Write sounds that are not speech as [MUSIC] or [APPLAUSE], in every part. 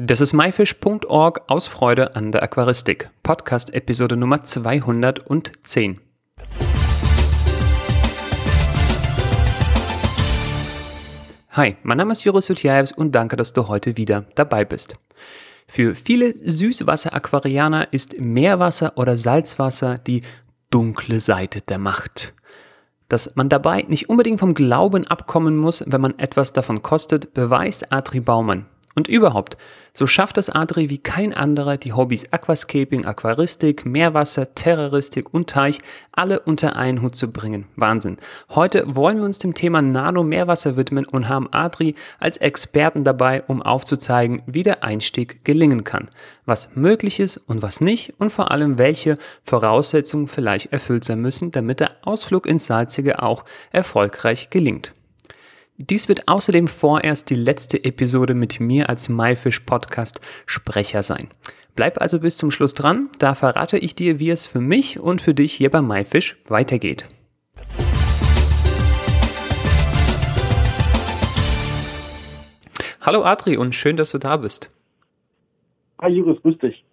Das ist myfish.org aus Freude an der Aquaristik. Podcast Episode Nummer 210. Hi, mein Name ist Joris Jutjaevs und danke, dass du heute wieder dabei bist. Für viele Süßwasser-Aquarianer ist Meerwasser oder Salzwasser die dunkle Seite der Macht. Dass man dabei nicht unbedingt vom Glauben abkommen muss, wenn man etwas davon kostet, beweist Adri Baumann. Und überhaupt, so schafft es Adri wie kein anderer, die Hobbys Aquascaping, Aquaristik, Meerwasser, Terroristik und Teich alle unter einen Hut zu bringen. Wahnsinn. Heute wollen wir uns dem Thema Nano-Meerwasser widmen und haben Adri als Experten dabei, um aufzuzeigen, wie der Einstieg gelingen kann, was möglich ist und was nicht und vor allem welche Voraussetzungen vielleicht erfüllt sein müssen, damit der Ausflug ins Salzige auch erfolgreich gelingt. Dies wird außerdem vorerst die letzte Episode mit mir als MyFish Podcast Sprecher sein. Bleib also bis zum Schluss dran, da verrate ich dir, wie es für mich und für dich hier bei MyFish weitergeht. Hallo Adri und schön, dass du da bist. Hi Juris, grüß dich.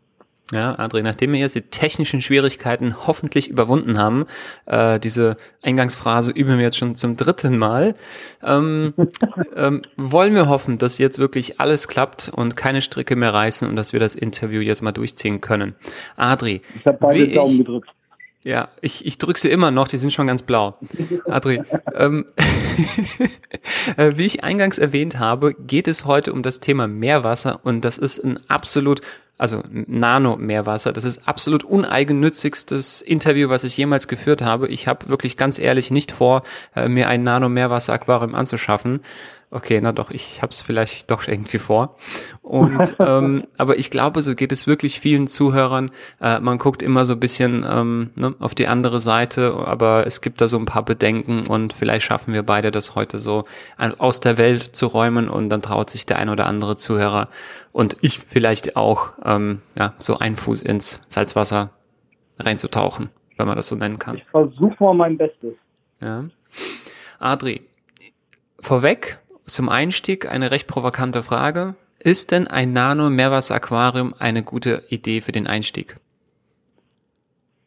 Ja, André, nachdem wir jetzt die technischen Schwierigkeiten hoffentlich überwunden haben, äh, diese Eingangsphrase üben wir jetzt schon zum dritten Mal, ähm, [LAUGHS] ähm, wollen wir hoffen, dass jetzt wirklich alles klappt und keine Stricke mehr reißen und dass wir das Interview jetzt mal durchziehen können. Adri, ich habe beide Daumen ich, gedrückt. Ja, ich, ich drücke sie immer noch, die sind schon ganz blau. Adri, [LAUGHS] ähm, [LAUGHS] äh, wie ich eingangs erwähnt habe, geht es heute um das Thema Meerwasser und das ist ein absolut also Nano-Meerwasser. Das ist absolut uneigennützigstes Interview, was ich jemals geführt habe. Ich habe wirklich ganz ehrlich nicht vor, äh, mir ein Nano-Meerwasser-Aquarium anzuschaffen. Okay, na doch, ich habe es vielleicht doch irgendwie vor. Und [LAUGHS] ähm, aber ich glaube, so geht es wirklich vielen Zuhörern. Äh, man guckt immer so ein bisschen ähm, ne, auf die andere Seite, aber es gibt da so ein paar Bedenken und vielleicht schaffen wir beide das heute so aus der Welt zu räumen und dann traut sich der ein oder andere Zuhörer und ich vielleicht auch ähm, ja so einen Fuß ins Salzwasser reinzutauchen, wenn man das so nennen kann. Ich versuche mal mein Bestes. Ja. Adri, vorweg zum Einstieg eine recht provokante Frage. Ist denn ein Nano-Meerwasser-Aquarium eine gute Idee für den Einstieg?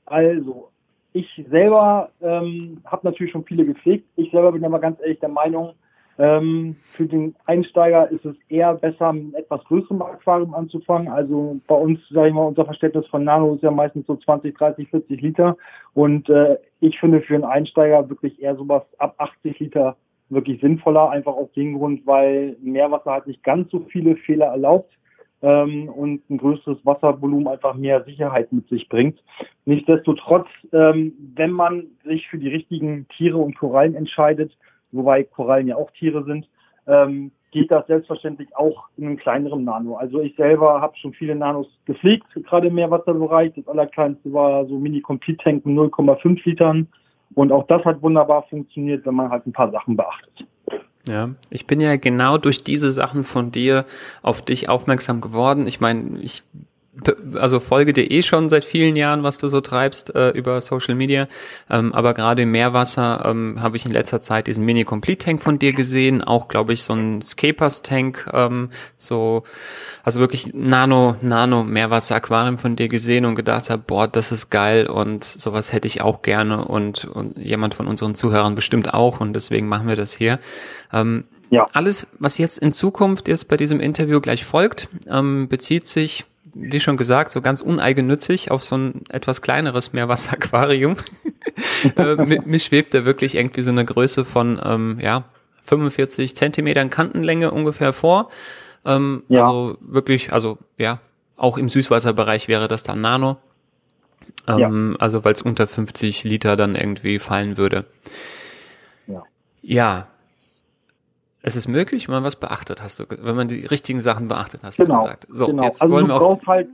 Also, ich selber ähm, habe natürlich schon viele gepflegt. Ich selber bin aber ganz ehrlich der Meinung, ähm, für den Einsteiger ist es eher besser, mit etwas größerem Aquarium anzufangen. Also bei uns, sage ich mal, unser Verständnis von Nano ist ja meistens so 20, 30, 40 Liter. Und äh, ich finde für einen Einsteiger wirklich eher sowas ab 80 Liter wirklich sinnvoller, einfach aus dem Grund, weil Meerwasser halt nicht ganz so viele Fehler erlaubt ähm, und ein größeres Wasservolumen einfach mehr Sicherheit mit sich bringt. Nichtsdestotrotz, ähm, wenn man sich für die richtigen Tiere und Korallen entscheidet, wobei Korallen ja auch Tiere sind, ähm, geht das selbstverständlich auch in einem kleineren Nano. Also ich selber habe schon viele Nanos gepflegt, gerade im Meerwasserbereich. Das allerkleinste war so Mini-Complete-Tank mit 0,5 Litern. Und auch das hat wunderbar funktioniert, wenn man halt ein paar Sachen beachtet. Ja, ich bin ja genau durch diese Sachen von dir auf dich aufmerksam geworden. Ich meine, ich also folge dir eh schon seit vielen Jahren, was du so treibst äh, über Social Media. Ähm, aber gerade im Meerwasser ähm, habe ich in letzter Zeit diesen Mini Complete Tank von dir gesehen, auch glaube ich so ein Scapers Tank, ähm, so also wirklich Nano Nano Meerwasser Aquarium von dir gesehen und gedacht habe, boah, das ist geil und sowas hätte ich auch gerne und und jemand von unseren Zuhörern bestimmt auch und deswegen machen wir das hier. Ähm, ja. Alles, was jetzt in Zukunft jetzt bei diesem Interview gleich folgt, ähm, bezieht sich wie schon gesagt, so ganz uneigennützig auf so ein etwas kleineres Meerwasseraquarium. [LAUGHS] äh, mir schwebt da wirklich irgendwie so eine Größe von, ähm, ja, 45 Zentimetern Kantenlänge ungefähr vor. Ähm, ja. Also wirklich, also ja, auch im Süßwasserbereich wäre das dann Nano. Ähm, ja. Also weil es unter 50 Liter dann irgendwie fallen würde. Ja. Ja, es ist möglich, wenn man was beachtet, hast du, wenn man die richtigen Sachen beachtet, hast genau, du gesagt. So, genau. jetzt also wollen du wir brauchst halt,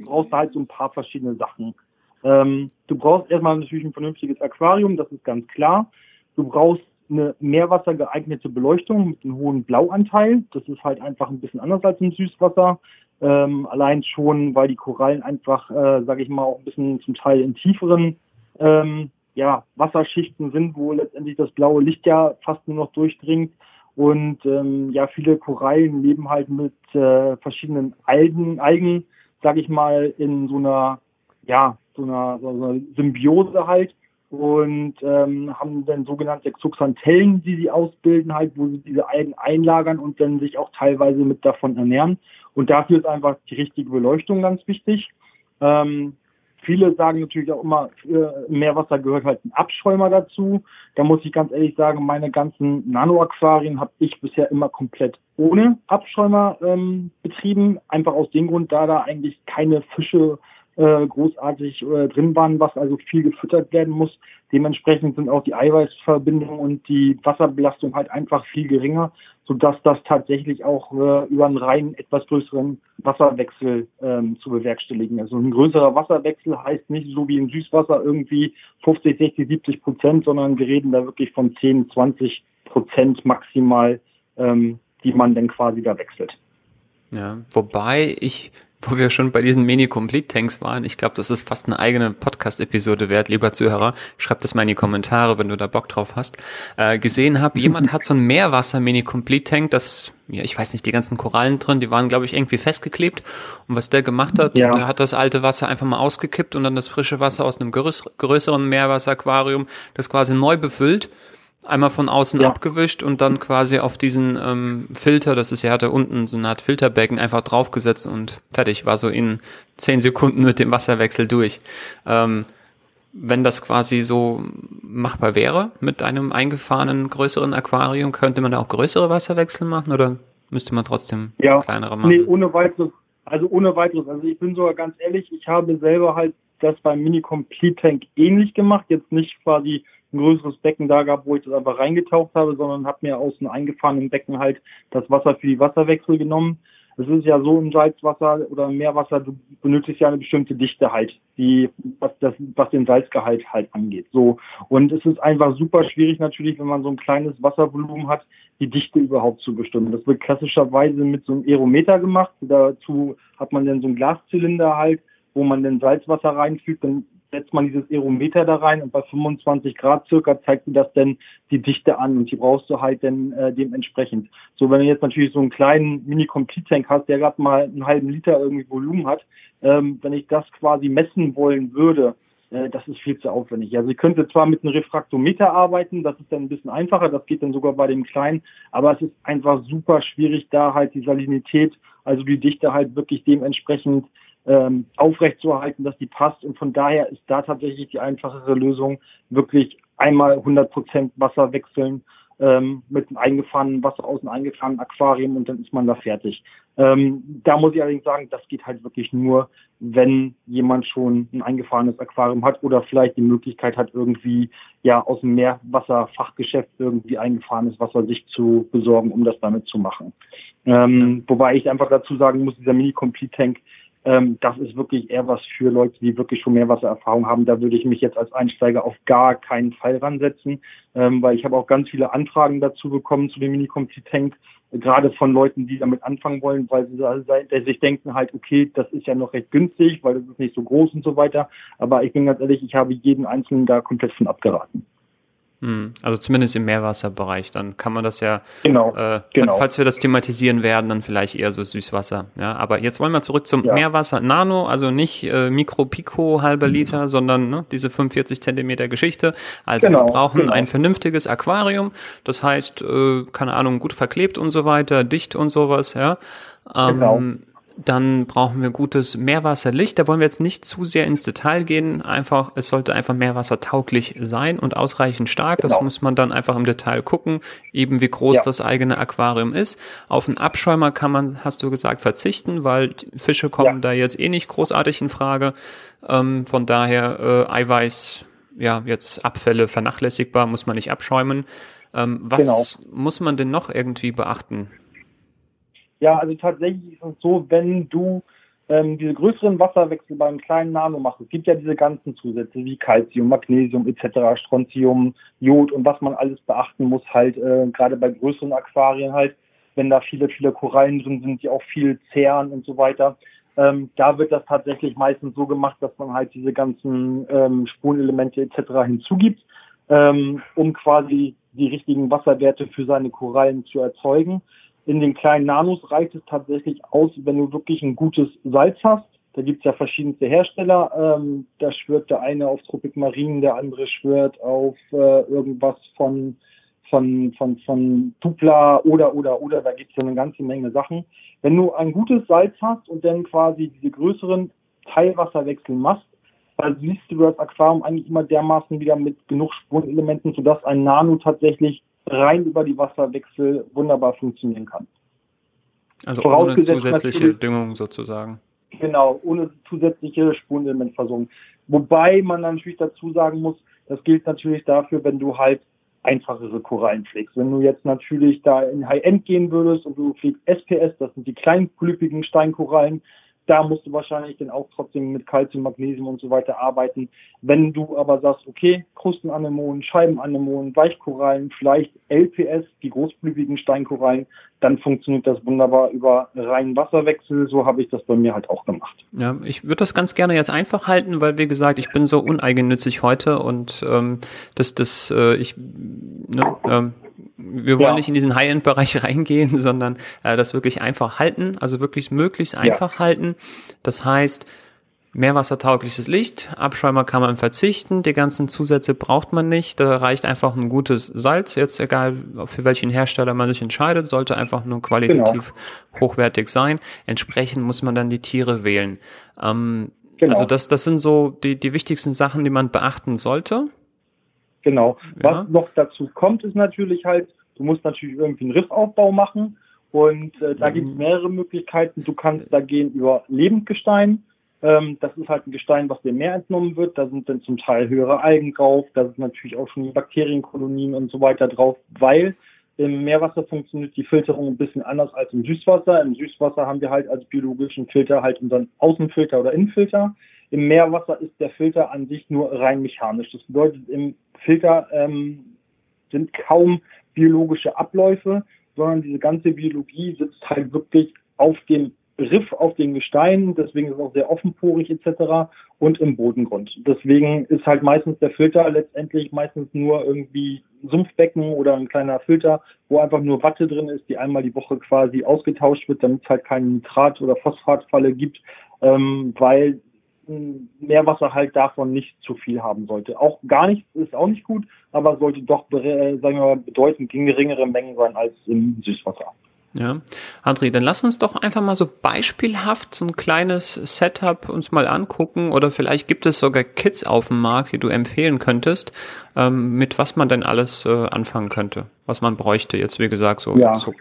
brauchst halt so ein paar verschiedene Sachen. Ähm, du brauchst erstmal natürlich ein vernünftiges Aquarium, das ist ganz klar. Du brauchst eine Meerwasser geeignete Beleuchtung mit einem hohen Blauanteil. Das ist halt einfach ein bisschen anders als im Süßwasser. Ähm, allein schon, weil die Korallen einfach, äh, sage ich mal, auch ein bisschen zum Teil in tieferen ähm, ja, Wasserschichten sind, wo letztendlich das blaue Licht ja fast nur noch durchdringt. Und ähm, ja, viele Korallen leben halt mit äh, verschiedenen Algen, Algen, sag ich mal, in so einer, ja, so einer, so einer Symbiose halt und ähm, haben dann sogenannte Exoxanthellen, die sie ausbilden, halt, wo sie diese Algen einlagern und dann sich auch teilweise mit davon ernähren. Und dafür ist einfach die richtige Beleuchtung ganz wichtig. Ähm, viele sagen natürlich auch immer, äh, Meerwasser gehört halt ein Abschäumer dazu. Da muss ich ganz ehrlich sagen, meine ganzen Nano-Aquarien habe ich bisher immer komplett ohne Abschäumer ähm, betrieben. Einfach aus dem Grund, da da eigentlich keine Fische äh, großartig äh, drin waren, was also viel gefüttert werden muss. Dementsprechend sind auch die Eiweißverbindungen und die Wasserbelastung halt einfach viel geringer, sodass das tatsächlich auch äh, über einen rein etwas größeren Wasserwechsel ähm, zu bewerkstelligen ist. Also ein größerer Wasserwechsel heißt nicht so wie im Süßwasser irgendwie 50, 60, 70 Prozent, sondern wir reden da wirklich von 10, 20 Prozent maximal, ähm, die man dann quasi da wechselt. Ja, wobei ich wo wir schon bei diesen Mini-Complete-Tanks waren, ich glaube, das ist fast eine eigene Podcast-Episode wert, lieber Zuhörer, schreib das mal in die Kommentare, wenn du da Bock drauf hast, äh, gesehen habe, jemand hat so ein Meerwasser-Mini-Complete-Tank, das, ja, ich weiß nicht, die ganzen Korallen drin, die waren, glaube ich, irgendwie festgeklebt. Und was der gemacht hat, ja. der hat das alte Wasser einfach mal ausgekippt und dann das frische Wasser aus einem größeren Meerwasser-Aquarium, das quasi neu befüllt einmal von außen ja. abgewischt und dann quasi auf diesen ähm, Filter, das ist ja, hat er unten so eine Art Filterbecken einfach draufgesetzt und fertig, war so in zehn Sekunden mit dem Wasserwechsel durch. Ähm, wenn das quasi so machbar wäre mit einem eingefahrenen größeren Aquarium, könnte man da auch größere Wasserwechsel machen oder müsste man trotzdem ja, kleinere machen? Nee, ohne weiteres. Also ohne weiteres. Also ich bin sogar ganz ehrlich, ich habe selber halt das beim Mini Complete Tank ähnlich gemacht. Jetzt nicht quasi ein größeres Becken da gab, wo ich das einfach reingetaucht habe, sondern habe mir aus einem eingefahrenen Becken halt das Wasser für die Wasserwechsel genommen. Es ist ja so im Salzwasser oder im Meerwasser, du benötigst ja eine bestimmte Dichte halt, die, was das, was den Salzgehalt halt angeht. So. Und es ist einfach super schwierig natürlich, wenn man so ein kleines Wasservolumen hat, die Dichte überhaupt zu bestimmen. Das wird klassischerweise mit so einem Aerometer gemacht. Dazu hat man dann so einen Glaszylinder halt, wo man dann Salzwasser reinfügt, dann setzt man dieses Aerometer da rein und bei 25 Grad circa zeigt dir das dann die Dichte an und die brauchst du halt dann äh, dementsprechend. So, wenn du jetzt natürlich so einen kleinen Mini-Complete-Tank hast, der gerade mal einen halben Liter irgendwie Volumen hat, ähm, wenn ich das quasi messen wollen würde, äh, das ist viel zu aufwendig. Also ich könnte zwar mit einem Refraktometer arbeiten, das ist dann ein bisschen einfacher, das geht dann sogar bei dem kleinen, aber es ist einfach super schwierig, da halt die Salinität, also die Dichte halt wirklich dementsprechend ähm, aufrechtzuerhalten, dass die passt. Und von daher ist da tatsächlich die einfachere Lösung wirklich einmal 100 Prozent Wasser wechseln ähm, mit einem eingefahrenen Wasser aus einem eingefahrenen Aquarium und dann ist man da fertig. Ähm, da muss ich allerdings sagen, das geht halt wirklich nur, wenn jemand schon ein eingefahrenes Aquarium hat oder vielleicht die Möglichkeit hat, irgendwie ja aus dem Meerwasserfachgeschäft irgendwie eingefahrenes Wasser sich zu besorgen, um das damit zu machen. Ähm, wobei ich einfach dazu sagen muss, dieser Mini-Complete-Tank ähm, das ist wirklich eher was für Leute, die wirklich schon Meerwassererfahrung haben. Da würde ich mich jetzt als Einsteiger auf gar keinen Fall ransetzen, ähm, weil ich habe auch ganz viele Anfragen dazu bekommen zu dem Mini-Complete-Tank, gerade von Leuten, die damit anfangen wollen, weil sie sich denken halt, okay, das ist ja noch recht günstig, weil das ist nicht so groß und so weiter. Aber ich bin ganz ehrlich, ich habe jeden Einzelnen da komplett von abgeraten. Hm, also zumindest im Meerwasserbereich, dann kann man das ja, genau, äh, genau. falls wir das thematisieren werden, dann vielleicht eher so Süßwasser. Ja, aber jetzt wollen wir zurück zum ja. Meerwasser Nano, also nicht äh, Mikro Pico halber Liter, mhm. sondern ne, diese 45 Zentimeter Geschichte. Also genau, wir brauchen genau. ein vernünftiges Aquarium, das heißt, äh, keine Ahnung, gut verklebt und so weiter, dicht und sowas, ja. Ähm, genau. Dann brauchen wir gutes Meerwasserlicht. Da wollen wir jetzt nicht zu sehr ins Detail gehen. Einfach, es sollte einfach meerwassertauglich sein und ausreichend stark. Genau. Das muss man dann einfach im Detail gucken, eben wie groß ja. das eigene Aquarium ist. Auf einen Abschäumer kann man, hast du gesagt, verzichten, weil Fische kommen ja. da jetzt eh nicht großartig in Frage. Ähm, von daher äh, Eiweiß, ja, jetzt Abfälle vernachlässigbar, muss man nicht abschäumen. Ähm, was genau. muss man denn noch irgendwie beachten? Ja, also tatsächlich ist es so, wenn du ähm, diese größeren Wasserwechsel beim kleinen Nano machst, es gibt ja diese ganzen Zusätze wie Calcium, Magnesium etc., Strontium, Jod und was man alles beachten muss, halt äh, gerade bei größeren Aquarien halt, wenn da viele, viele Korallen drin sind, die auch viel zehren und so weiter. Ähm, da wird das tatsächlich meistens so gemacht, dass man halt diese ganzen ähm, Spurenelemente etc. hinzugibt, ähm, um quasi die richtigen Wasserwerte für seine Korallen zu erzeugen. In den kleinen Nanos reicht es tatsächlich aus, wenn du wirklich ein gutes Salz hast. Da gibt es ja verschiedenste Hersteller. Ähm, da schwört der eine auf Tropic Marine, der andere schwört auf äh, irgendwas von von, von, von Dupla oder, oder, oder, da gibt es ja eine ganze Menge Sachen. Wenn du ein gutes Salz hast und dann quasi diese größeren Teilwasserwechsel machst, dann siehst du das Aquarium eigentlich immer dermaßen wieder mit genug Spurenelementen, sodass ein Nano tatsächlich rein über die Wasserwechsel wunderbar funktionieren kann. Also ohne zusätzliche Düngung sozusagen. Genau, ohne zusätzliche Spurenelementversorgung. Wobei man natürlich dazu sagen muss, das gilt natürlich dafür, wenn du halt einfachere Korallen pflegst. Wenn du jetzt natürlich da in High-End gehen würdest und du pflegst SPS, das sind die kleinklüppigen Steinkorallen, da musst du wahrscheinlich dann auch trotzdem mit Calcium, Magnesium und so weiter arbeiten. Wenn du aber sagst, okay, Krustenanemonen, Scheibenanemonen, Weichkorallen, vielleicht LPS, die großblütigen Steinkorallen, dann funktioniert das wunderbar über reinen Wasserwechsel. So habe ich das bei mir halt auch gemacht. Ja, ich würde das ganz gerne jetzt einfach halten, weil wie gesagt, ich bin so uneigennützig heute und ähm, das, das, äh, ich, ne, ähm, wir wollen ja. nicht in diesen High-End-Bereich [LAUGHS] reingehen, sondern äh, das wirklich einfach halten, also wirklich möglichst einfach ja. halten. Das heißt, meerwassertaugliches Licht, Abschäumer kann man verzichten, die ganzen Zusätze braucht man nicht, da reicht einfach ein gutes Salz, jetzt egal für welchen Hersteller man sich entscheidet, sollte einfach nur qualitativ genau. hochwertig sein. Entsprechend muss man dann die Tiere wählen. Ähm, genau. Also das, das sind so die, die wichtigsten Sachen, die man beachten sollte. Genau. Ja. Was noch dazu kommt, ist natürlich halt, du musst natürlich irgendwie einen Riffaufbau machen. Und äh, da mhm. gibt es mehrere Möglichkeiten. Du kannst da gehen über Lebendgestein. Ähm, das ist halt ein Gestein, was dem Meer entnommen wird. Da sind dann zum Teil höhere Algen drauf. Da sind natürlich auch schon Bakterienkolonien und so weiter drauf, weil im Meerwasser funktioniert die Filterung ein bisschen anders als im Süßwasser. Im Süßwasser haben wir halt als biologischen Filter halt unseren Außenfilter oder Innenfilter. Im Meerwasser ist der Filter an sich nur rein mechanisch. Das bedeutet, im Filter ähm, sind kaum biologische Abläufe, sondern diese ganze Biologie sitzt halt wirklich auf dem Riff, auf den Gesteinen, deswegen ist es auch sehr offenporig etc. und im Bodengrund. Deswegen ist halt meistens der Filter letztendlich meistens nur irgendwie Sumpfbecken oder ein kleiner Filter, wo einfach nur Watte drin ist, die einmal die Woche quasi ausgetauscht wird, damit es halt keine Nitrat- oder Phosphatfalle gibt, ähm, weil Meerwasser halt davon nicht zu viel haben sollte. Auch gar nichts ist auch nicht gut, aber sollte doch, äh, sagen wir mal, bedeutend geringere Mengen sein als im Süßwasser. Ja, André, dann lass uns doch einfach mal so beispielhaft so ein kleines Setup uns mal angucken oder vielleicht gibt es sogar Kits auf dem Markt, die du empfehlen könntest, ähm, mit was man denn alles äh, anfangen könnte, was man bräuchte jetzt, wie gesagt, so. Ja. so.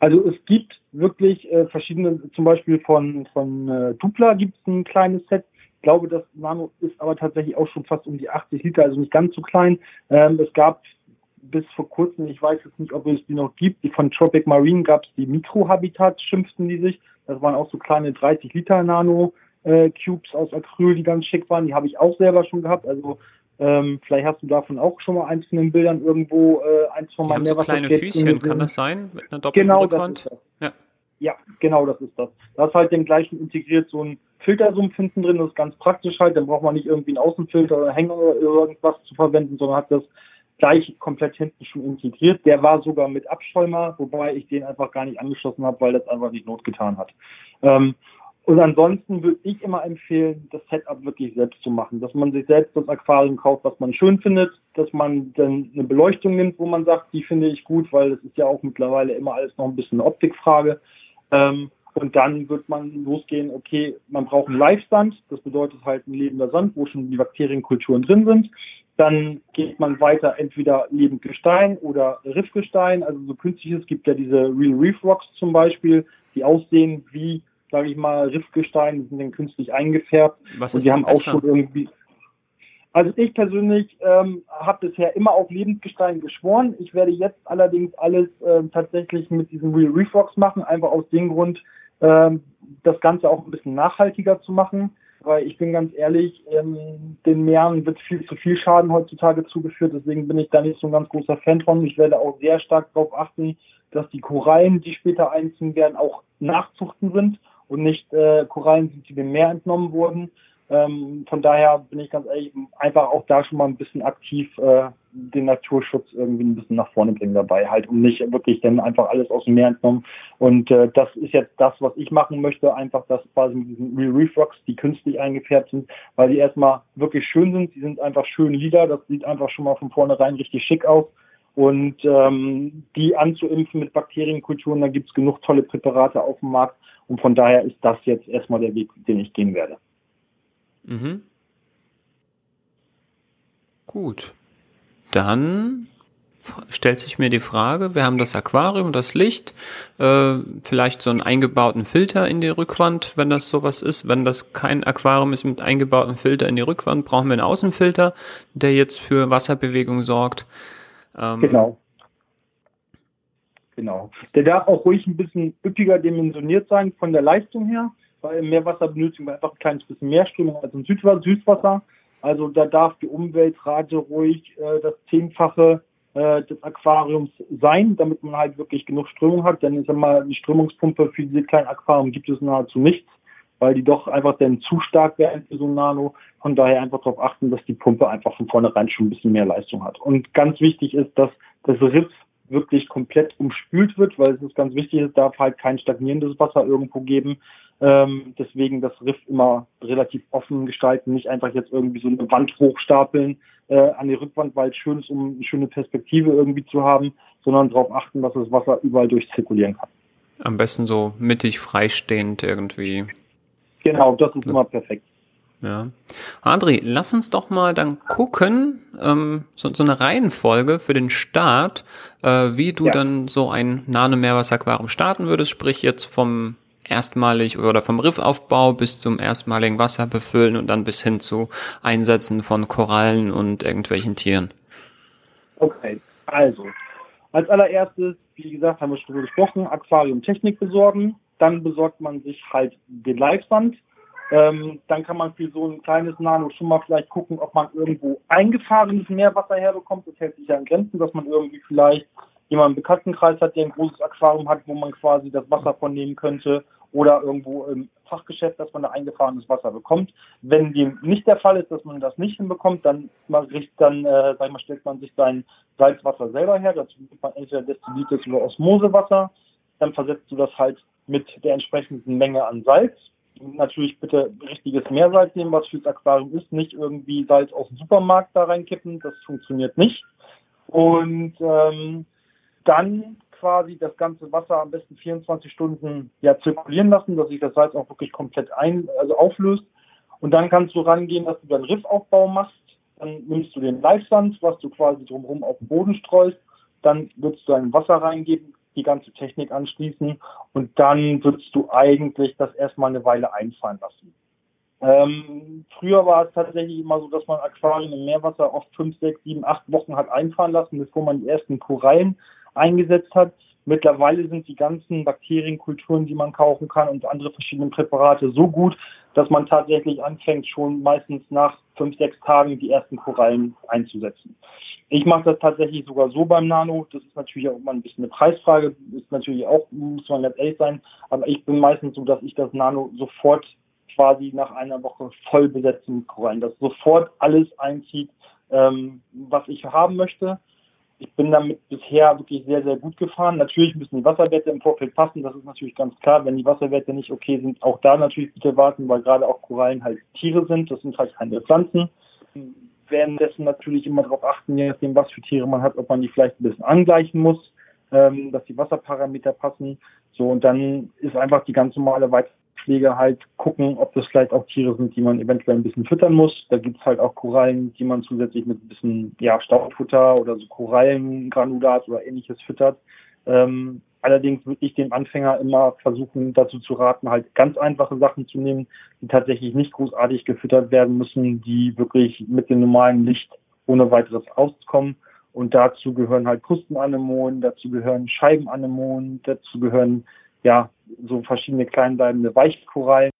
Also es gibt wirklich äh, verschiedene, zum Beispiel von, von äh, Dupla gibt es ein kleines Set. Ich glaube, das Nano ist aber tatsächlich auch schon fast um die 80 Liter, also nicht ganz so klein. Ähm, es gab bis vor kurzem, ich weiß jetzt nicht, ob es die noch gibt, die von Tropic Marine gab es die Mikrohabitats, schimpften die sich. Das waren auch so kleine 30 Liter Nano äh, Cubes aus Acryl, die ganz schick waren. Die habe ich auch selber schon gehabt. Also ähm, vielleicht hast du davon auch schon mal eins von den Bildern irgendwo, äh, eins von meinen so kleine Füßchen, kann das sein? Mit einer doppelten genau, Rückwand? Das ist das. Ja. ja, genau, das ist das. Da ist halt den gleichen integriert so ein Filtersumpf hinten drin, das ist ganz praktisch halt, dann braucht man nicht irgendwie einen Außenfilter oder Hänger oder irgendwas zu verwenden, sondern hat das gleich komplett hinten schon integriert. Der war sogar mit Abschäumer, wobei ich den einfach gar nicht angeschlossen habe, weil das einfach nicht Not getan hat. Ähm, und ansonsten würde ich immer empfehlen, das Setup wirklich selbst zu machen, dass man sich selbst das Aquarium kauft, was man schön findet, dass man dann eine Beleuchtung nimmt, wo man sagt, die finde ich gut, weil das ist ja auch mittlerweile immer alles noch ein bisschen eine Optikfrage. Ähm, und dann wird man losgehen, okay, man braucht einen Live-Sand, das bedeutet halt ein lebender Sand, wo schon die Bakterienkulturen drin sind. Dann geht man weiter entweder lebend Gestein oder Riffgestein, also so künstliches, gibt ja diese Real Reef Rocks zum Beispiel, die aussehen wie sage ich mal, Riffgestein, die sind dann künstlich eingefärbt. Was und die haben besser? auch schon irgendwie. Also ich persönlich ähm, habe bisher immer auf Lebendgestein geschworen. Ich werde jetzt allerdings alles ähm, tatsächlich mit diesem Real Reef Rocks machen, einfach aus dem Grund, ähm, das Ganze auch ein bisschen nachhaltiger zu machen. Weil ich bin ganz ehrlich, ähm, den Meeren wird viel zu viel Schaden heutzutage zugeführt. Deswegen bin ich da nicht so ein ganz großer Fan von. Ich werde auch sehr stark darauf achten, dass die Korallen, die später einziehen werden, auch Nachzuchten sind und nicht äh, Korallen sind, die dem Meer entnommen wurden. Ähm, von daher bin ich ganz ehrlich, einfach auch da schon mal ein bisschen aktiv äh, den Naturschutz irgendwie ein bisschen nach vorne bringen dabei, halt, um nicht wirklich dann einfach alles aus dem Meer entnommen. Und äh, das ist jetzt das, was ich machen möchte, einfach dass quasi mit diesen Real Reef Rocks, die künstlich eingefärbt sind, weil die erstmal wirklich schön sind, die sind einfach schön lila, das sieht einfach schon mal von vornherein richtig schick aus. Und ähm, die anzuimpfen mit Bakterienkulturen, da gibt's genug tolle Präparate auf dem Markt. Und von daher ist das jetzt erstmal der Weg, den ich gehen werde. Mhm. Gut. Dann stellt sich mir die Frage, wir haben das Aquarium, das Licht, äh, vielleicht so einen eingebauten Filter in die Rückwand, wenn das sowas ist. Wenn das kein Aquarium ist mit eingebauten Filter in die Rückwand, brauchen wir einen Außenfilter, der jetzt für Wasserbewegung sorgt. Ähm, genau. Genau. Der darf auch ruhig ein bisschen üppiger dimensioniert sein von der Leistung her, weil im Meerwasser benötigen wir einfach ein kleines bisschen mehr Strömung als im Süßwasser. Also da darf die Umweltrate ruhig äh, das Zehnfache äh, des Aquariums sein, damit man halt wirklich genug Strömung hat. Denn ich sag mal, die Strömungspumpe für diese kleinen Aquarium gibt es nahezu nichts, weil die doch einfach dann zu stark wären für so ein Nano. Von daher einfach darauf achten, dass die Pumpe einfach von vornherein schon ein bisschen mehr Leistung hat. Und ganz wichtig ist, dass das Riff wirklich komplett umspült wird, weil es ist ganz wichtig, es darf halt kein stagnierendes Wasser irgendwo geben. Ähm, deswegen das Riff immer relativ offen gestalten, nicht einfach jetzt irgendwie so eine Wand hochstapeln äh, an die Rückwand, weil es schön ist, um eine schöne Perspektive irgendwie zu haben, sondern darauf achten, dass das Wasser überall durchzirkulieren kann. Am besten so mittig freistehend irgendwie. Genau, das ist ja. immer perfekt. Ja. Adri, lass uns doch mal dann gucken, ähm, so, so eine Reihenfolge für den Start, äh, wie du ja. dann so ein Nano-Meerwasser-Aquarium starten würdest, sprich jetzt vom erstmalig oder vom Riffaufbau bis zum erstmaligen Wasser befüllen und dann bis hin zu Einsetzen von Korallen und irgendwelchen Tieren. Okay, also als allererstes, wie gesagt, haben wir schon gesprochen, Aquariumtechnik besorgen. Dann besorgt man sich halt den Live-Sand ähm, dann kann man für so ein kleines Nano schon mal vielleicht gucken, ob man irgendwo eingefahrenes Meerwasser herbekommt. Das hält sich ja in Grenzen, dass man irgendwie vielleicht jemanden im Bekanntenkreis hat, der ein großes Aquarium hat, wo man quasi das Wasser von nehmen könnte oder irgendwo im Fachgeschäft, dass man da eingefahrenes Wasser bekommt. Wenn dem nicht der Fall ist, dass man das nicht hinbekommt, dann, man riecht, dann äh, sag ich mal, stellt man sich sein Salzwasser selber her. Dazu nimmt man entweder destilliertes oder Osmosewasser. Dann versetzt du das halt mit der entsprechenden Menge an Salz natürlich bitte richtiges Meersalz nehmen, was fürs Aquarium ist, nicht irgendwie Salz aus dem Supermarkt da reinkippen, das funktioniert nicht. Und ähm, dann quasi das ganze Wasser am besten 24 Stunden ja zirkulieren lassen, dass sich das Salz auch wirklich komplett ein, also auflöst. Und dann kannst du rangehen, dass du dann Riffaufbau machst. Dann nimmst du den Live-Sand, was du quasi drumherum auf den Boden streust. Dann würdest du ein Wasser reingeben, die ganze Technik anschließen und dann würdest du eigentlich das erstmal eine Weile einfahren lassen. Ähm, früher war es tatsächlich immer so, dass man Aquarien im Meerwasser oft fünf, sechs, sieben, acht Wochen hat einfahren lassen, bevor man die ersten Korallen eingesetzt hat. Mittlerweile sind die ganzen Bakterienkulturen, die man kaufen kann und andere verschiedene Präparate so gut, dass man tatsächlich anfängt, schon meistens nach fünf, sechs Tagen die ersten Korallen einzusetzen. Ich mache das tatsächlich sogar so beim Nano. Das ist natürlich auch mal ein bisschen eine Preisfrage. Ist natürlich auch, muss man ganz ehrlich sein. Aber ich bin meistens so, dass ich das Nano sofort quasi nach einer Woche voll besetze mit Korallen. Dass sofort alles einzieht, ähm, was ich haben möchte. Ich bin damit bisher wirklich sehr, sehr gut gefahren. Natürlich müssen die Wasserwerte im Vorfeld passen. Das ist natürlich ganz klar. Wenn die Wasserwerte nicht okay sind, auch da natürlich bitte warten, weil gerade auch Korallen halt Tiere sind. Das sind halt keine Pflanzen währenddessen natürlich immer darauf achten, je nachdem, was für Tiere man hat, ob man die vielleicht ein bisschen angleichen muss, ähm, dass die Wasserparameter passen. So, und dann ist einfach die ganz normale Weitpflege halt gucken, ob das vielleicht auch Tiere sind, die man eventuell ein bisschen füttern muss. Da gibt's halt auch Korallen, die man zusätzlich mit ein bisschen ja, Staubfutter oder so Korallengranulat oder ähnliches füttert. Ähm, Allerdings würde ich dem Anfänger immer versuchen, dazu zu raten, halt ganz einfache Sachen zu nehmen, die tatsächlich nicht großartig gefüttert werden müssen, die wirklich mit dem normalen Licht ohne weiteres auskommen. Und dazu gehören halt Krustenanemonen, dazu gehören Scheibenanemonen, dazu gehören ja so verschiedene kleinbleibende Weichkorallen.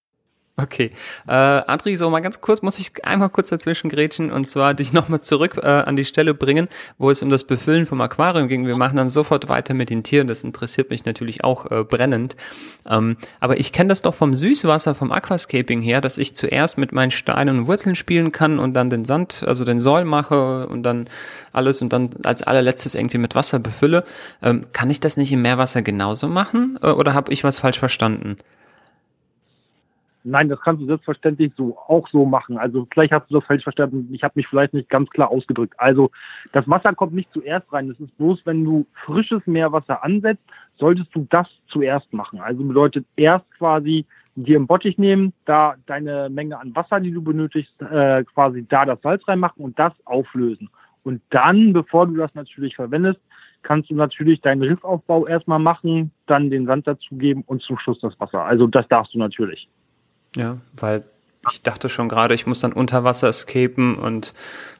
Okay. Äh, Adri, so mal ganz kurz, muss ich einmal kurz dazwischen grätschen und zwar dich nochmal zurück äh, an die Stelle bringen, wo es um das Befüllen vom Aquarium ging. Wir machen dann sofort weiter mit den Tieren. Das interessiert mich natürlich auch äh, brennend. Ähm, aber ich kenne das doch vom Süßwasser, vom Aquascaping her, dass ich zuerst mit meinen Steinen und Wurzeln spielen kann und dann den Sand, also den Soll mache und dann alles und dann als allerletztes irgendwie mit Wasser befülle. Ähm, kann ich das nicht im Meerwasser genauso machen äh, oder habe ich was falsch verstanden? Nein, das kannst du selbstverständlich so auch so machen. Also vielleicht hast du das falsch verstanden. Ich habe mich vielleicht nicht ganz klar ausgedrückt. Also das Wasser kommt nicht zuerst rein. Das ist bloß, wenn du frisches Meerwasser ansetzt, solltest du das zuerst machen. Also bedeutet erst quasi dir einen Bottich nehmen, da deine Menge an Wasser, die du benötigst, äh, quasi da das Salz reinmachen und das auflösen. Und dann, bevor du das natürlich verwendest, kannst du natürlich deinen Riffaufbau erstmal machen, dann den Sand dazugeben und zum Schluss das Wasser. Also das darfst du natürlich. Ja, weil ich dachte schon gerade, ich muss dann unter Wasser escapen und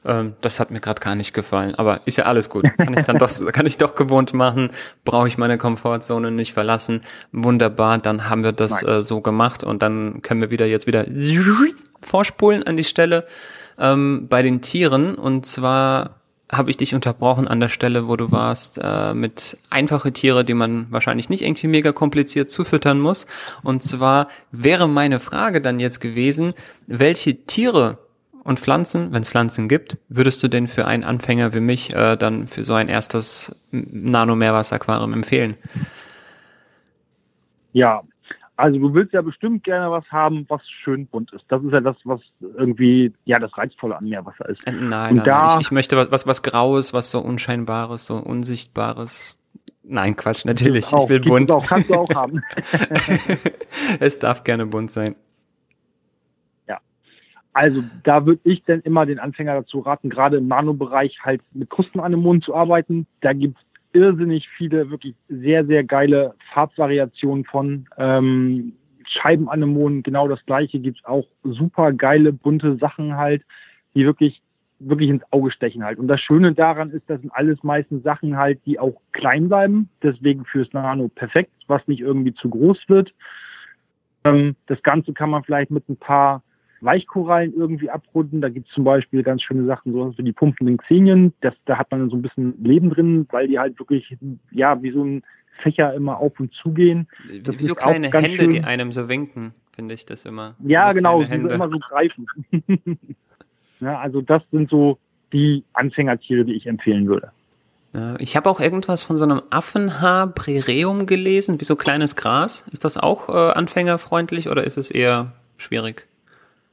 ähm, das hat mir gerade gar nicht gefallen. Aber ist ja alles gut. Kann ich dann doch, [LAUGHS] kann ich doch gewohnt machen. Brauche ich meine Komfortzone nicht verlassen. Wunderbar, dann haben wir das äh, so gemacht und dann können wir wieder jetzt wieder vorspulen an die Stelle ähm, bei den Tieren. Und zwar habe ich dich unterbrochen an der Stelle, wo du warst, äh, mit einfache Tiere, die man wahrscheinlich nicht irgendwie mega kompliziert zufüttern muss. Und zwar wäre meine Frage dann jetzt gewesen, welche Tiere und Pflanzen, wenn es Pflanzen gibt, würdest du denn für einen Anfänger wie mich äh, dann für so ein erstes Nano-Meerwasser-Aquarium empfehlen? Ja, also du willst ja bestimmt gerne was haben, was schön bunt ist. Das ist ja das, was irgendwie ja das Reizvolle an Meerwasser ist. Äh, nein, nein, da, nein. Ich, ich, möchte was, was, was Graues, was so Unscheinbares, so Unsichtbares. Nein, Quatsch, natürlich. Auch, ich will bunt. Auch, kannst du auch haben. [LAUGHS] [LAUGHS] es darf gerne bunt sein. Ja. Also da würde ich dann immer den Anfänger dazu raten, gerade im Nano-Bereich halt mit Krustenanemonen zu arbeiten. Da gibt's irrsinnig viele wirklich sehr, sehr geile Farbvariationen von. Ähm, Scheibenanemonen, genau das gleiche, gibt's auch super geile, bunte Sachen halt, die wirklich, wirklich ins Auge stechen halt. Und das Schöne daran ist, das sind alles meistens Sachen halt, die auch klein bleiben, deswegen fürs Nano perfekt, was nicht irgendwie zu groß wird. Ähm, das Ganze kann man vielleicht mit ein paar Weichkorallen irgendwie abrunden. Da gibt es zum Beispiel ganz schöne Sachen, so wie die pumpenden Xenien. Das, da hat man so ein bisschen Leben drin, weil die halt wirklich, ja, wie so ein Fächer immer auf und zu gehen. Das wie so kleine Hände, schön. die einem so winken, finde ich das immer. Ja, so genau, die immer so greifen. [LAUGHS] ja, also das sind so die Anfängertiere, die ich empfehlen würde. Ich habe auch irgendwas von so einem Affenhaar Prereum gelesen, wie so kleines Gras. Ist das auch äh, anfängerfreundlich oder ist es eher schwierig?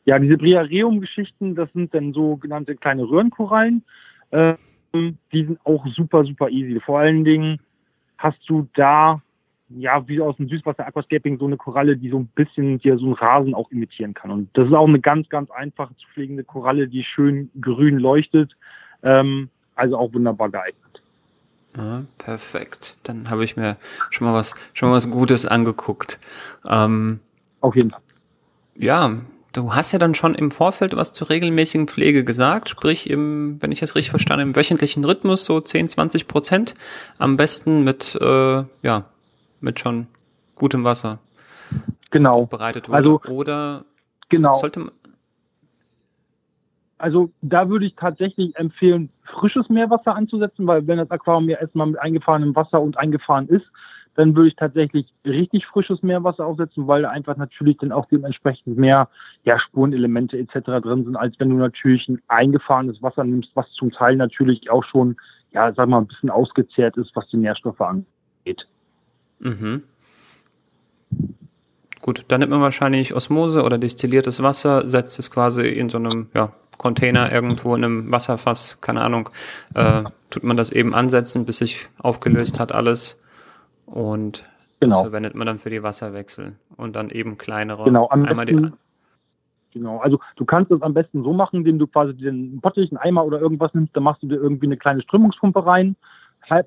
Ja, diese Briareum-Geschichten, das sind dann sogenannte kleine Röhrenkorallen. Ähm, die sind auch super, super easy. Vor allen Dingen hast du da, ja, wie aus dem Süßwasser Aquascaping, so eine Koralle, die so ein bisschen hier so einen Rasen auch imitieren kann. Und das ist auch eine ganz, ganz einfache zu pflegende Koralle, die schön grün leuchtet. Ähm, also auch wunderbar geeignet. Ja, perfekt. Dann habe ich mir schon mal was, schon mal was Gutes angeguckt. Ähm, Auf jeden Fall. Ja, Du hast ja dann schon im Vorfeld was zur regelmäßigen Pflege gesagt, sprich im, wenn ich es richtig verstanden, im wöchentlichen Rhythmus so 10, 20 Prozent. Am besten mit, äh, ja, mit schon gutem Wasser. Genau. Bereitet wurde. Also, oder genau. sollte man, also da würde ich tatsächlich empfehlen, frisches Meerwasser anzusetzen, weil wenn das Aquarium ja erstmal mit eingefahrenem Wasser und eingefahren ist, dann würde ich tatsächlich richtig frisches Meerwasser aufsetzen, weil da einfach natürlich dann auch dementsprechend mehr ja, Spurenelemente etc. drin sind, als wenn du natürlich ein eingefahrenes Wasser nimmst, was zum Teil natürlich auch schon, ja, sag mal, ein bisschen ausgezehrt ist, was die Nährstoffe angeht. Mhm. Gut, dann nimmt man wahrscheinlich Osmose oder destilliertes Wasser, setzt es quasi in so einem ja, Container irgendwo in einem Wasserfass, keine Ahnung, äh, tut man das eben ansetzen, bis sich aufgelöst hat alles und genau. das verwendet man dann für die Wasserwechsel und dann eben kleinere. Genau, am einmal besten, genau. Also du kannst es am besten so machen, indem du quasi den Bottich, einen Eimer oder irgendwas nimmst, dann machst du dir irgendwie eine kleine Strömungspumpe rein,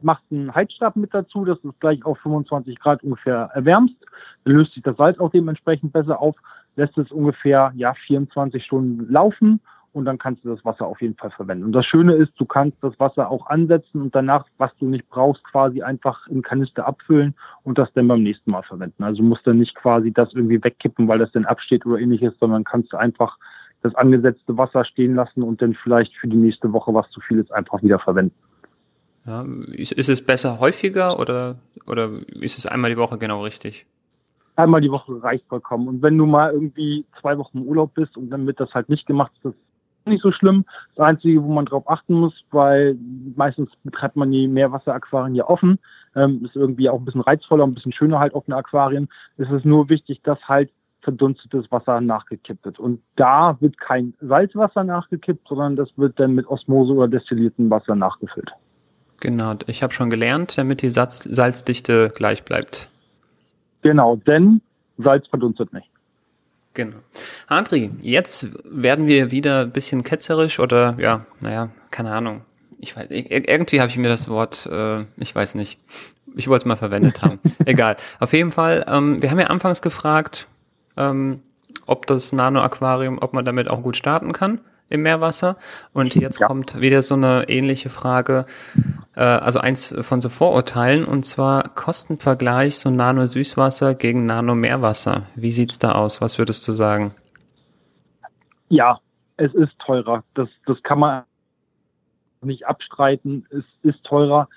machst einen Heizstab mit dazu, dass du es gleich auf 25 Grad ungefähr erwärmst. Dann löst sich das Salz auch dementsprechend besser auf, lässt es ungefähr ja 24 Stunden laufen und dann kannst du das Wasser auf jeden Fall verwenden. Und das Schöne ist, du kannst das Wasser auch ansetzen und danach, was du nicht brauchst, quasi einfach in Kanister abfüllen und das dann beim nächsten Mal verwenden. Also musst du nicht quasi das irgendwie wegkippen, weil das dann absteht oder ähnliches, sondern kannst du einfach das angesetzte Wasser stehen lassen und dann vielleicht für die nächste Woche, was zu viel ist, einfach wieder verwenden. Ja, ist, ist es besser häufiger oder, oder ist es einmal die Woche genau richtig? Einmal die Woche reicht vollkommen. Und wenn du mal irgendwie zwei Wochen im Urlaub bist und dann wird das halt nicht gemacht, ist das nicht so schlimm. Das Einzige, wo man drauf achten muss, weil meistens betreibt man die Meerwasseraquarien ja offen, ähm, ist irgendwie auch ein bisschen reizvoller, ein bisschen schöner halt offene Aquarien. Es ist nur wichtig, dass halt verdunstetes Wasser nachgekippt wird. Und da wird kein Salzwasser nachgekippt, sondern das wird dann mit Osmose oder destilliertem Wasser nachgefüllt. Genau, ich habe schon gelernt, damit die Salz Salzdichte gleich bleibt. Genau, denn Salz verdunstet nicht. Genau. Andri, jetzt werden wir wieder ein bisschen ketzerisch oder ja, naja, keine Ahnung. Ich weiß, irgendwie habe ich mir das Wort, äh, ich weiß nicht. Ich wollte es mal verwendet haben. [LAUGHS] Egal. Auf jeden Fall, ähm, wir haben ja anfangs gefragt, ähm, ob das Nano-Aquarium, ob man damit auch gut starten kann im Meerwasser. Und jetzt ja. kommt wieder so eine ähnliche Frage, äh, also eins von so Vorurteilen, und zwar Kostenvergleich so Nano-Süßwasser gegen Nano-Meerwasser. Wie sieht's da aus? Was würdest du sagen? Ja, es ist teurer. Das, das kann man nicht abstreiten. Es ist teurer.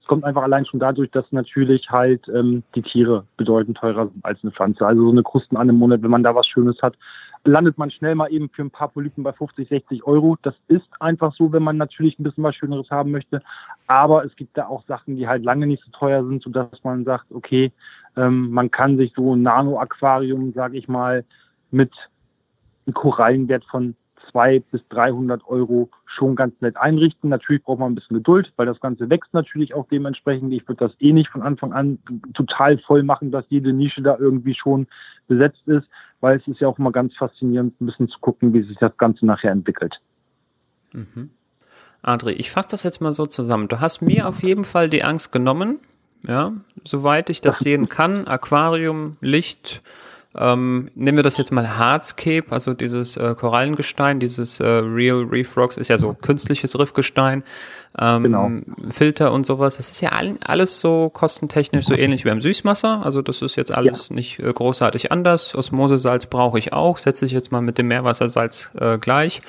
Es kommt einfach allein schon dadurch, dass natürlich halt ähm, die Tiere bedeutend teurer sind als eine Pflanze. Also so eine Krustenanemone, wenn man da was Schönes hat, landet man schnell mal eben für ein paar Polypen bei 50, 60 Euro. Das ist einfach so, wenn man natürlich ein bisschen was Schöneres haben möchte. Aber es gibt da auch Sachen, die halt lange nicht so teuer sind, sodass man sagt, okay, ähm, man kann sich so ein Nano-Aquarium, sage ich mal, mit einem Korallenwert von 200 bis 300 Euro schon ganz nett einrichten. Natürlich braucht man ein bisschen Geduld, weil das Ganze wächst natürlich auch dementsprechend. Ich würde das eh nicht von Anfang an total voll machen, dass jede Nische da irgendwie schon besetzt ist, weil es ist ja auch immer ganz faszinierend, ein bisschen zu gucken, wie sich das Ganze nachher entwickelt. Mhm. Adri, ich fasse das jetzt mal so zusammen. Du hast mir auf jeden Fall die Angst genommen, ja, soweit ich das sehen kann. Aquarium, Licht, ähm, nehmen wir das jetzt mal Hardscape, also dieses äh, Korallengestein, dieses äh, Real Reef Rocks ist ja so künstliches Riffgestein, ähm, genau. Filter und sowas. Das ist ja all, alles so kostentechnisch so ähnlich wie beim Süßwasser. Also das ist jetzt alles ja. nicht äh, großartig anders. Osmosesalz brauche ich auch, setze ich jetzt mal mit dem Meerwassersalz äh, gleich.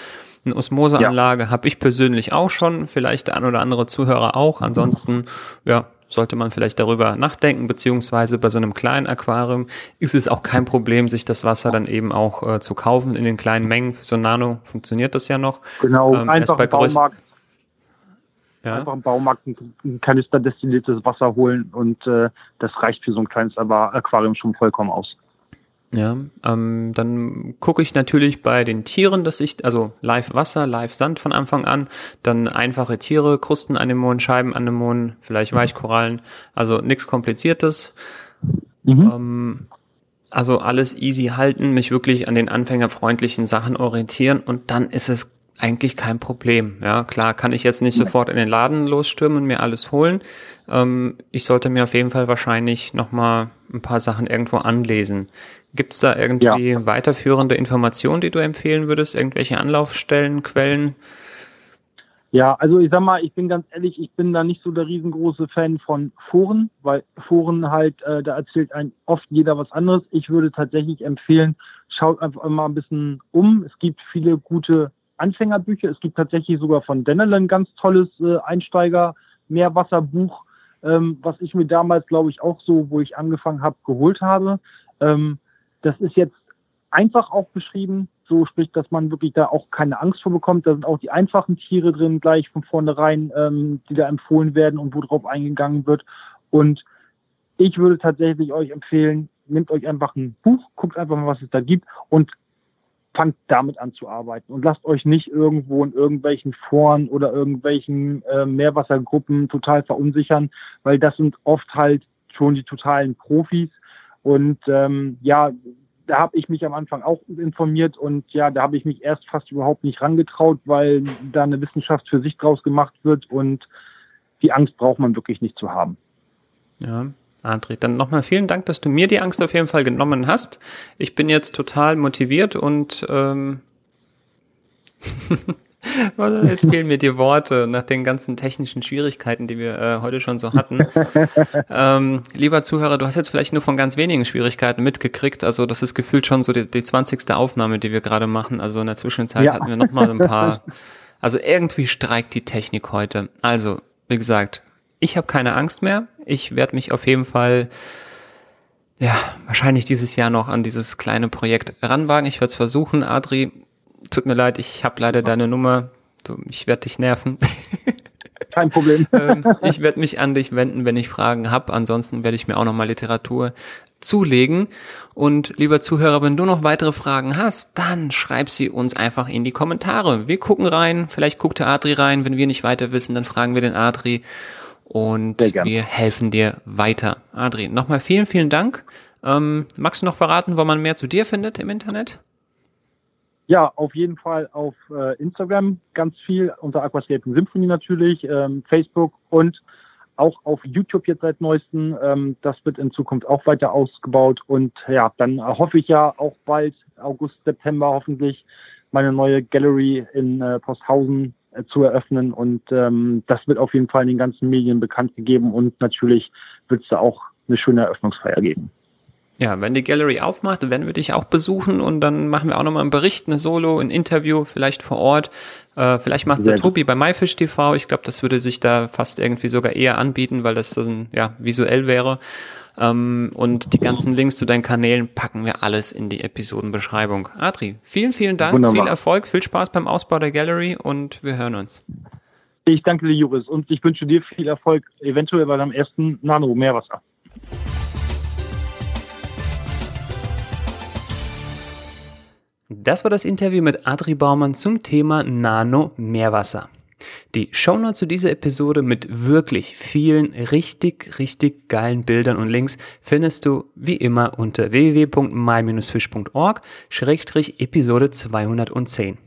Eine Osmoseanlage ja. habe ich persönlich auch schon, vielleicht der ein oder andere Zuhörer auch. Ansonsten, ja, sollte man vielleicht darüber nachdenken, beziehungsweise bei so einem kleinen Aquarium ist es auch kein Problem, sich das Wasser dann eben auch äh, zu kaufen in den kleinen Mengen. Für so ein Nano funktioniert das ja noch. Genau, ähm, einfach im Baumarkt. Ja. Einfach im Baumarkt ein Kanister destilliertes Wasser holen und äh, das reicht für so ein kleines Aquarium schon vollkommen aus. Ja, ähm, dann gucke ich natürlich bei den Tieren, dass ich, also live Wasser, live Sand von Anfang an, dann einfache Tiere, Krustenanemonen, Scheibenanemonen, vielleicht mhm. Weichkorallen, also nichts Kompliziertes. Mhm. Ähm, also alles easy halten, mich wirklich an den anfängerfreundlichen Sachen orientieren und dann ist es eigentlich kein Problem. Ja, klar kann ich jetzt nicht sofort in den Laden losstürmen und mir alles holen. Ähm, ich sollte mir auf jeden Fall wahrscheinlich nochmal ein paar Sachen irgendwo anlesen. Gibt es da irgendwie ja. weiterführende Informationen, die du empfehlen würdest? Irgendwelche Anlaufstellen, Quellen? Ja, also ich sag mal, ich bin ganz ehrlich, ich bin da nicht so der riesengroße Fan von Foren, weil Foren halt, äh, da erzählt ein oft jeder was anderes. Ich würde tatsächlich empfehlen, schaut einfach mal ein bisschen um. Es gibt viele gute Anfängerbücher. Es gibt tatsächlich sogar von Dennel ein ganz tolles äh, Einsteiger-Meerwasserbuch, ähm, was ich mir damals, glaube ich, auch so, wo ich angefangen habe, geholt habe. Ähm, das ist jetzt einfach auch beschrieben, so sprich, dass man wirklich da auch keine Angst vor bekommt. Da sind auch die einfachen Tiere drin, gleich von vornherein, ähm, die da empfohlen werden und wo drauf eingegangen wird. Und ich würde tatsächlich euch empfehlen, nehmt euch einfach ein Buch, guckt einfach mal, was es da gibt und fangt damit an zu arbeiten. Und lasst euch nicht irgendwo in irgendwelchen Foren oder irgendwelchen äh, Meerwassergruppen total verunsichern, weil das sind oft halt schon die totalen Profis. Und ähm, ja, da habe ich mich am Anfang auch informiert und ja, da habe ich mich erst fast überhaupt nicht rangetraut, weil da eine Wissenschaft für sich draus gemacht wird und die Angst braucht man wirklich nicht zu haben. Ja, André, dann nochmal vielen Dank, dass du mir die Angst auf jeden Fall genommen hast. Ich bin jetzt total motiviert und ähm, [LAUGHS] Jetzt fehlen mir die Worte nach den ganzen technischen Schwierigkeiten, die wir äh, heute schon so hatten. [LAUGHS] ähm, lieber Zuhörer, du hast jetzt vielleicht nur von ganz wenigen Schwierigkeiten mitgekriegt. Also das ist gefühlt schon so die, die 20. Aufnahme, die wir gerade machen. Also in der Zwischenzeit ja. hatten wir noch mal ein paar. [LAUGHS] Also irgendwie streikt die Technik heute. Also wie gesagt, ich habe keine Angst mehr. Ich werde mich auf jeden Fall ja, wahrscheinlich dieses Jahr noch an dieses kleine Projekt ranwagen. Ich werde es versuchen. Adri, tut mir leid, ich habe leider deine Nummer. Du, ich werde dich nerven. [LAUGHS] Kein Problem. [LAUGHS] Ähm, ich werde mich an dich wenden, wenn ich Fragen habe. Ansonsten werde ich mir auch noch mal Literatur zulegen. Und lieber Zuhörer, wenn du noch weitere Fragen hast, dann schreib sie uns einfach in die Kommentare. Wir gucken rein, vielleicht guckt der Adri rein. Wenn wir nicht weiter wissen, dann fragen wir den Adri und wir helfen dir weiter. Adri, nochmal vielen, vielen Dank. Ähm, magst du noch verraten, wo man mehr zu dir findet im Internet? Ja, auf jeden Fall auf äh, Instagram ganz viel, unter Aquascaping Symphony natürlich, ähm, Facebook und auch auf YouTube jetzt seit neuestem. Ähm, das wird in Zukunft auch weiter ausgebaut und ja, dann hoffe ich ja auch bald, August, September hoffentlich, meine neue Gallery in äh, Posthausen zu eröffnen und ähm, das wird auf jeden Fall in den ganzen Medien bekannt gegeben und natürlich wird es da auch eine schöne Eröffnungsfeier geben. Ja, wenn die Gallery aufmacht, werden wir dich auch besuchen und dann machen wir auch nochmal einen Bericht, eine Solo, ein Interview, vielleicht vor Ort. Äh, vielleicht macht der Tobi bei MyFish TV. Ich glaube, das würde sich da fast irgendwie sogar eher anbieten, weil das dann ja visuell wäre. Ähm, und die ganzen Links zu deinen Kanälen packen wir alles in die Episodenbeschreibung. Adri, vielen, vielen Dank, Wunderbar. viel Erfolg, viel Spaß beim Ausbau der Gallery und wir hören uns. Ich danke dir, Juris, und ich wünsche dir viel Erfolg, eventuell bei deinem ersten Nano-Meerwasser. Das war das Interview mit Adri Baumann zum Thema Nano Meerwasser. Die Shownotes zu dieser Episode mit wirklich vielen richtig, richtig geilen Bildern und Links findest du wie immer unter www.my-fish.org-episode 210.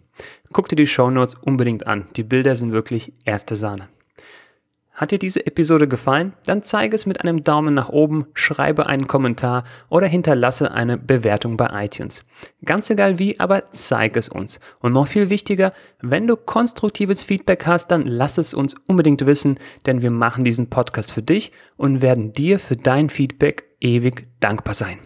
Guck dir die Shownotes unbedingt an. Die Bilder sind wirklich erste Sahne. Hat dir diese Episode gefallen? Dann zeige es mit einem Daumen nach oben, schreibe einen Kommentar oder hinterlasse eine Bewertung bei iTunes. Ganz egal wie, aber zeige es uns. Und noch viel wichtiger, wenn du konstruktives Feedback hast, dann lass es uns unbedingt wissen, denn wir machen diesen Podcast für dich und werden dir für dein Feedback ewig dankbar sein.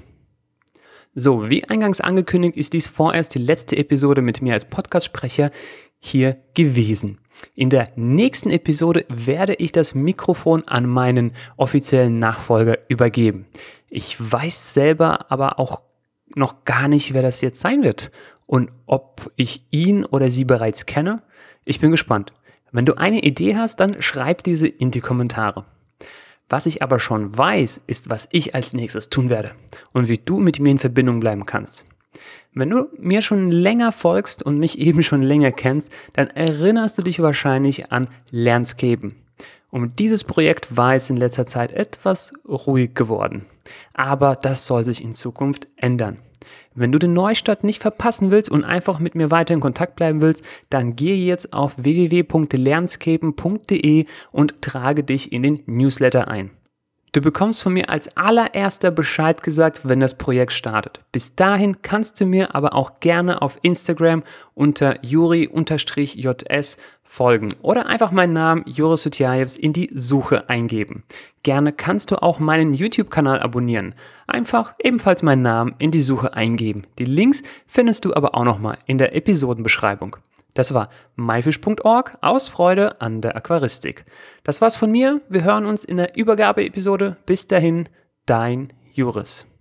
So, wie eingangs angekündigt, ist dies vorerst die letzte Episode mit mir als Podcastsprecher hier gewesen. In der nächsten Episode werde ich das Mikrofon an meinen offiziellen Nachfolger übergeben. Ich weiß selber aber auch noch gar nicht, wer das jetzt sein wird und ob ich ihn oder sie bereits kenne. Ich bin gespannt. Wenn du eine Idee hast, dann schreib diese in die Kommentare. Was ich aber schon weiß, ist, was ich als nächstes tun werde und wie du mit mir in Verbindung bleiben kannst. Wenn du mir schon länger folgst und mich eben schon länger kennst, dann erinnerst du dich wahrscheinlich an Lernscapen. Um dieses Projekt war es in letzter Zeit etwas ruhig geworden. Aber das soll sich in Zukunft ändern. Wenn du den Neustart nicht verpassen willst und einfach mit mir weiter in Kontakt bleiben willst, dann gehe jetzt auf www.lernscapen.de und trage dich in den Newsletter ein. Du bekommst von mir als allererster Bescheid gesagt, wenn das Projekt startet. Bis dahin kannst du mir aber auch gerne auf Instagram unter juri-js folgen oder einfach meinen Namen Joris Sutjajevs in die Suche eingeben. Gerne kannst du auch meinen YouTube-Kanal abonnieren. Einfach ebenfalls meinen Namen in die Suche eingeben. Die Links findest du aber auch nochmal in der Episodenbeschreibung. Das war myfish.org aus Freude an der Aquaristik. Das war's von mir. Wir hören uns in der Übergabeepisode. Bis dahin, dein Juris.